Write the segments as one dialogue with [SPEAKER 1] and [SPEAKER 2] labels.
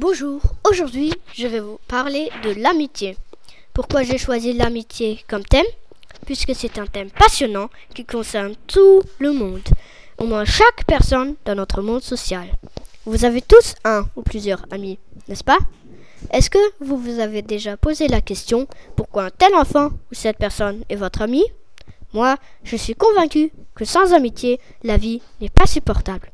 [SPEAKER 1] Bonjour, aujourd'hui je vais vous parler de l'amitié. Pourquoi j'ai choisi l'amitié comme thème? Puisque c'est un thème passionnant qui concerne tout le monde, au moins chaque personne dans notre monde social. Vous avez tous un ou plusieurs amis, n'est-ce pas? Est-ce que vous vous avez déjà posé la question pourquoi un tel enfant ou cette personne est votre ami? Moi, je suis convaincu que sans amitié, la vie n'est pas supportable.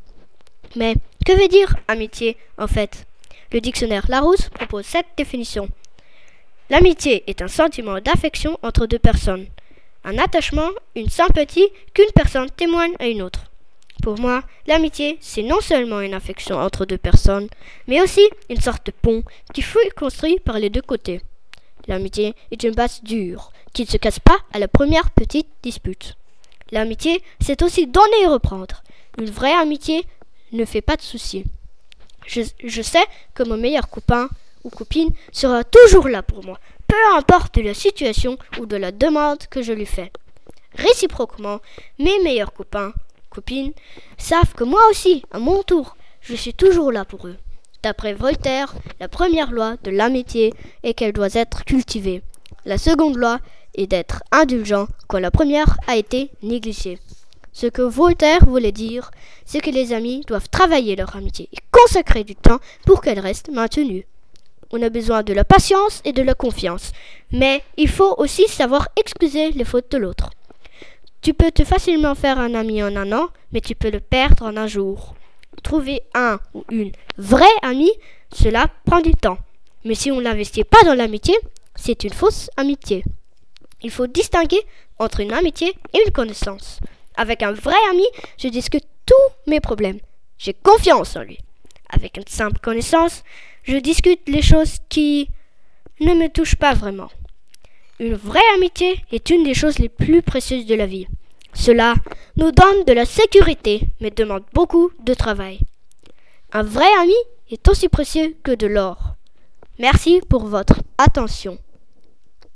[SPEAKER 1] Mais que veut dire amitié en fait? Le dictionnaire Larousse propose cette définition. L'amitié est un sentiment d'affection entre deux personnes, un attachement, une sympathie qu'une personne témoigne à une autre. Pour moi, l'amitié, c'est non seulement une affection entre deux personnes, mais aussi une sorte de pont qui fut construit par les deux côtés. L'amitié est une base dure, qui ne se casse pas à la première petite dispute. L'amitié, c'est aussi donner et reprendre. Une vraie amitié ne fait pas de soucis. Je, sais que mon meilleur copain ou copine sera toujours là pour moi, peu importe de la situation ou de la demande que je lui fais. Réciproquement, mes meilleurs copains, copines, savent que moi aussi, à mon tour, je suis toujours là pour eux. D'après Voltaire, la première loi de l'amitié est qu'elle doit être cultivée. La seconde loi est d'être indulgent quand la première a été négligée. Ce que Voltaire voulait dire, c'est que les amis doivent travailler leur amitié et consacrer du temps pour qu'elle reste maintenue. On a besoin de la patience et de la confiance, mais il faut aussi savoir excuser les fautes de l'autre. Tu peux te facilement faire un ami en un an, mais tu peux le perdre en un jour. Trouver un ou une vraie amie, cela prend du temps. Mais si on n'investit pas dans l'amitié, c'est une fausse amitié. Il faut distinguer entre une amitié et une connaissance. Avec un vrai ami, je discute tous mes problèmes. J'ai confiance en lui. Avec une simple connaissance, je discute les choses qui ne me touchent pas vraiment. Une vraie amitié est une des choses les plus précieuses de la vie. Cela nous donne de la sécurité, mais demande beaucoup de travail. Un vrai ami est aussi précieux que de l'or. Merci pour votre attention.